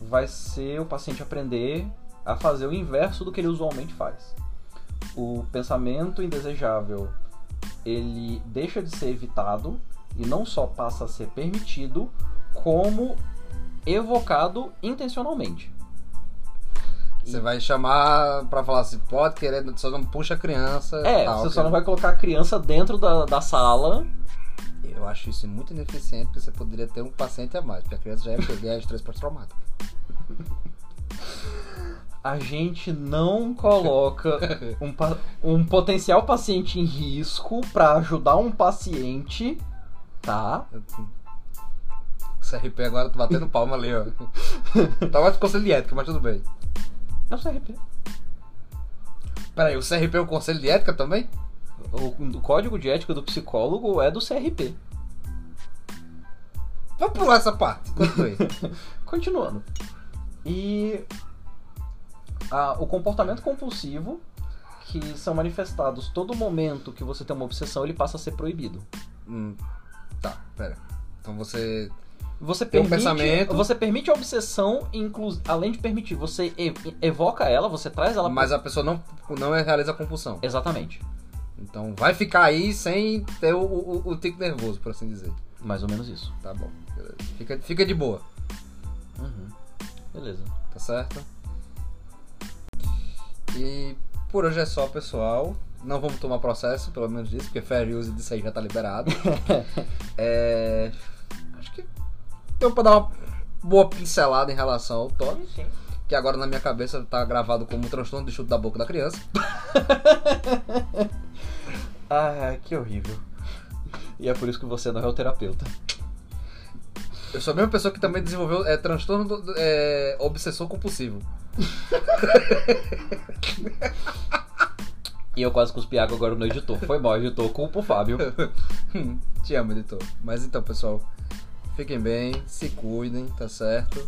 Vai ser o paciente aprender a fazer o inverso do que ele usualmente faz. O pensamento indesejável ele deixa de ser evitado e não só passa a ser permitido, como evocado intencionalmente. Você vai chamar pra falar assim, pode querer, só não puxa a criança. É, tal, você só não vai colocar a criança dentro da, da sala Eu acho isso muito ineficiente, porque você poderia ter um paciente a mais, porque a criança já ia pegar estresse pós-traumático. a gente não coloca um, um potencial paciente em risco pra ajudar um paciente, tá? CRP agora tá batendo palma ali, ó. tá mais conselho de ética, mas tudo bem. É o CRP. Peraí, o CRP é o Conselho de Ética também? O, o código de ética do psicólogo é do CRP. Vamos pular essa parte. Continuando. E ah, o comportamento compulsivo, que são manifestados todo momento que você tem uma obsessão, ele passa a ser proibido. hum, tá, pera. Então você. Você Tem um permite, pensamento. você permite a obsessão, inclu, além de permitir, você evoca ela, você traz ela Mas a pessoa não, não realiza a compulsão. Exatamente. Então vai ficar aí sem ter o, o, o tique nervoso, por assim dizer. Mais ou menos isso. Tá bom. beleza. Fica, fica de boa, Uhum. Beleza. tá certo? E por hoje é só, pessoal. Não vamos tomar processo, pelo menos disso, porque fair use disso aí já tá liberado. é, deu pra dar uma boa pincelada em relação ao toque, sim. que agora na minha cabeça tá gravado como transtorno de chute da boca da criança. Ah, que horrível. E é por isso que você não é o terapeuta. Eu sou a mesma pessoa que também desenvolveu é, transtorno do- é, obsessor compulsivo. E eu quase cuspi água agora no editor. Foi mal, editor. Culpa o Fábio. Te amo, editor. Mas então, pessoal, fiquem bem, se cuidem, tá certo?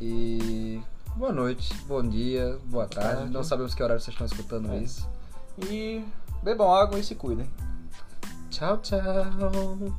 E boa noite, bom dia, boa tarde. tarde. Não sabemos que horário vocês estão escutando É. isso. E bebam água e se cuidem. Tchau, tchau.